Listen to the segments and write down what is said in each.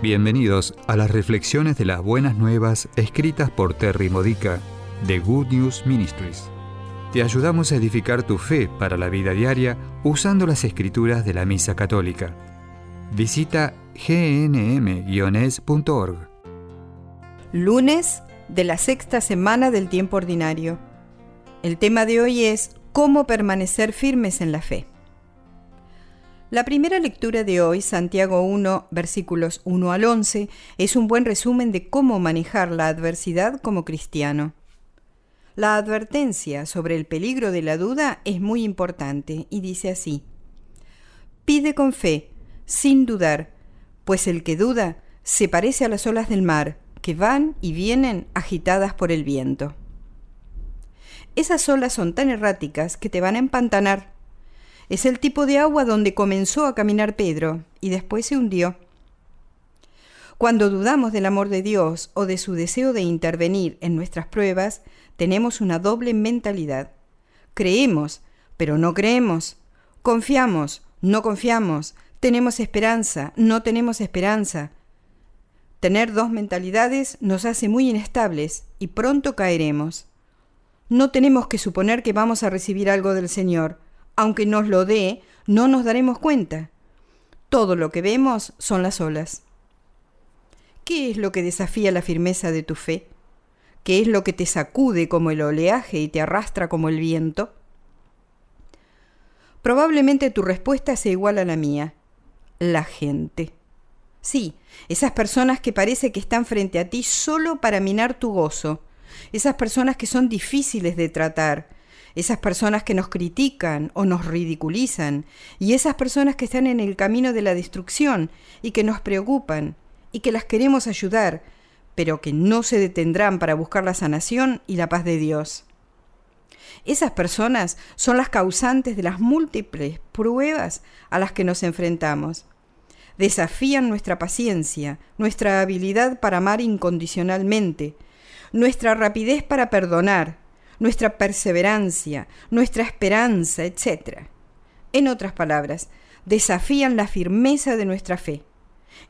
Bienvenidos a las reflexiones de las buenas nuevas escritas por Terry Modica de Good News Ministries. Te ayudamos a edificar tu fe para la vida diaria usando las escrituras de la Misa Católica. Visita gnm-es.org. Lunes de la sexta semana del tiempo ordinario. El tema de hoy es cómo permanecer firmes en la fe. La primera lectura de hoy, Santiago 1, versículos 1 al 11, es un buen resumen de cómo manejar la adversidad como cristiano. La advertencia sobre el peligro de la duda es muy importante y dice así, Pide con fe, sin dudar, pues el que duda se parece a las olas del mar, que van y vienen agitadas por el viento. Esas olas son tan erráticas que te van a empantanar es el tipo de agua donde comenzó a caminar Pedro y después se hundió. Cuando dudamos del amor de Dios o de su deseo de intervenir en nuestras pruebas, tenemos una doble mentalidad. Creemos, pero no creemos. Confiamos, no confiamos. Tenemos esperanza, no tenemos esperanza. Tener dos mentalidades nos hace muy inestables y pronto caeremos. No tenemos que suponer que vamos a recibir algo del Señor aunque nos lo dé, no nos daremos cuenta. Todo lo que vemos son las olas. ¿Qué es lo que desafía la firmeza de tu fe? ¿Qué es lo que te sacude como el oleaje y te arrastra como el viento? Probablemente tu respuesta sea igual a la mía. La gente. Sí, esas personas que parece que están frente a ti solo para minar tu gozo. Esas personas que son difíciles de tratar, esas personas que nos critican o nos ridiculizan, y esas personas que están en el camino de la destrucción y que nos preocupan y que las queremos ayudar, pero que no se detendrán para buscar la sanación y la paz de Dios. Esas personas son las causantes de las múltiples pruebas a las que nos enfrentamos. Desafían nuestra paciencia, nuestra habilidad para amar incondicionalmente, nuestra rapidez para perdonar, nuestra perseverancia, nuestra esperanza, etc. En otras palabras, desafían la firmeza de nuestra fe.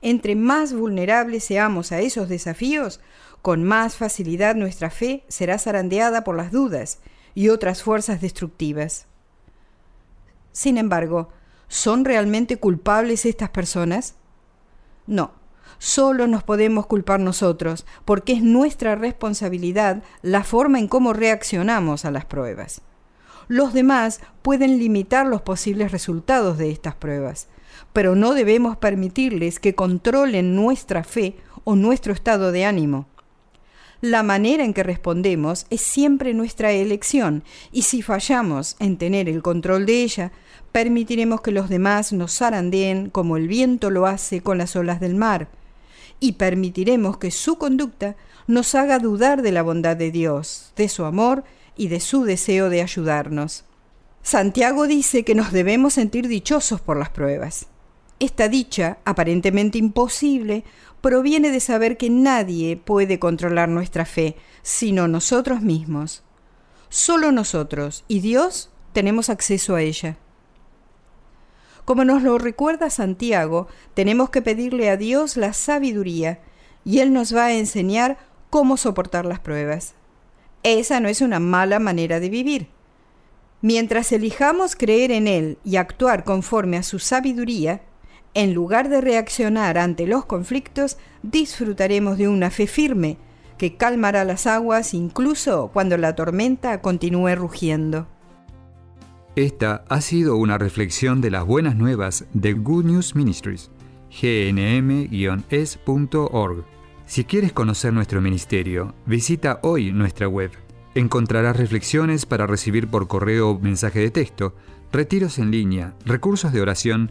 Entre más vulnerables seamos a esos desafíos, con más facilidad nuestra fe será zarandeada por las dudas y otras fuerzas destructivas. Sin embargo, ¿son realmente culpables estas personas? No, Solo nos podemos culpar nosotros, porque es nuestra responsabilidad la forma en cómo reaccionamos a las pruebas. Los demás pueden limitar los posibles resultados de estas pruebas, pero no debemos permitirles que controlen nuestra fe o nuestro estado de ánimo. La manera en que respondemos es siempre nuestra elección, y si fallamos en tener el control de ella, permitiremos que los demás nos zarandeen como el viento lo hace con las olas del mar, y permitiremos que su conducta nos haga dudar de la bondad de Dios, de su amor y de su deseo de ayudarnos. Santiago dice que nos debemos sentir dichosos por las pruebas. Esta dicha, aparentemente imposible, proviene de saber que nadie puede controlar nuestra fe, sino nosotros mismos. Solo nosotros y Dios tenemos acceso a ella. Como nos lo recuerda Santiago, tenemos que pedirle a Dios la sabiduría y Él nos va a enseñar cómo soportar las pruebas. Esa no es una mala manera de vivir. Mientras elijamos creer en Él y actuar conforme a su sabiduría, en lugar de reaccionar ante los conflictos, disfrutaremos de una fe firme que calmará las aguas incluso cuando la tormenta continúe rugiendo. Esta ha sido una reflexión de las buenas nuevas de Good News Ministries, gnm-es.org. Si quieres conocer nuestro ministerio, visita hoy nuestra web. Encontrarás reflexiones para recibir por correo o mensaje de texto, retiros en línea, recursos de oración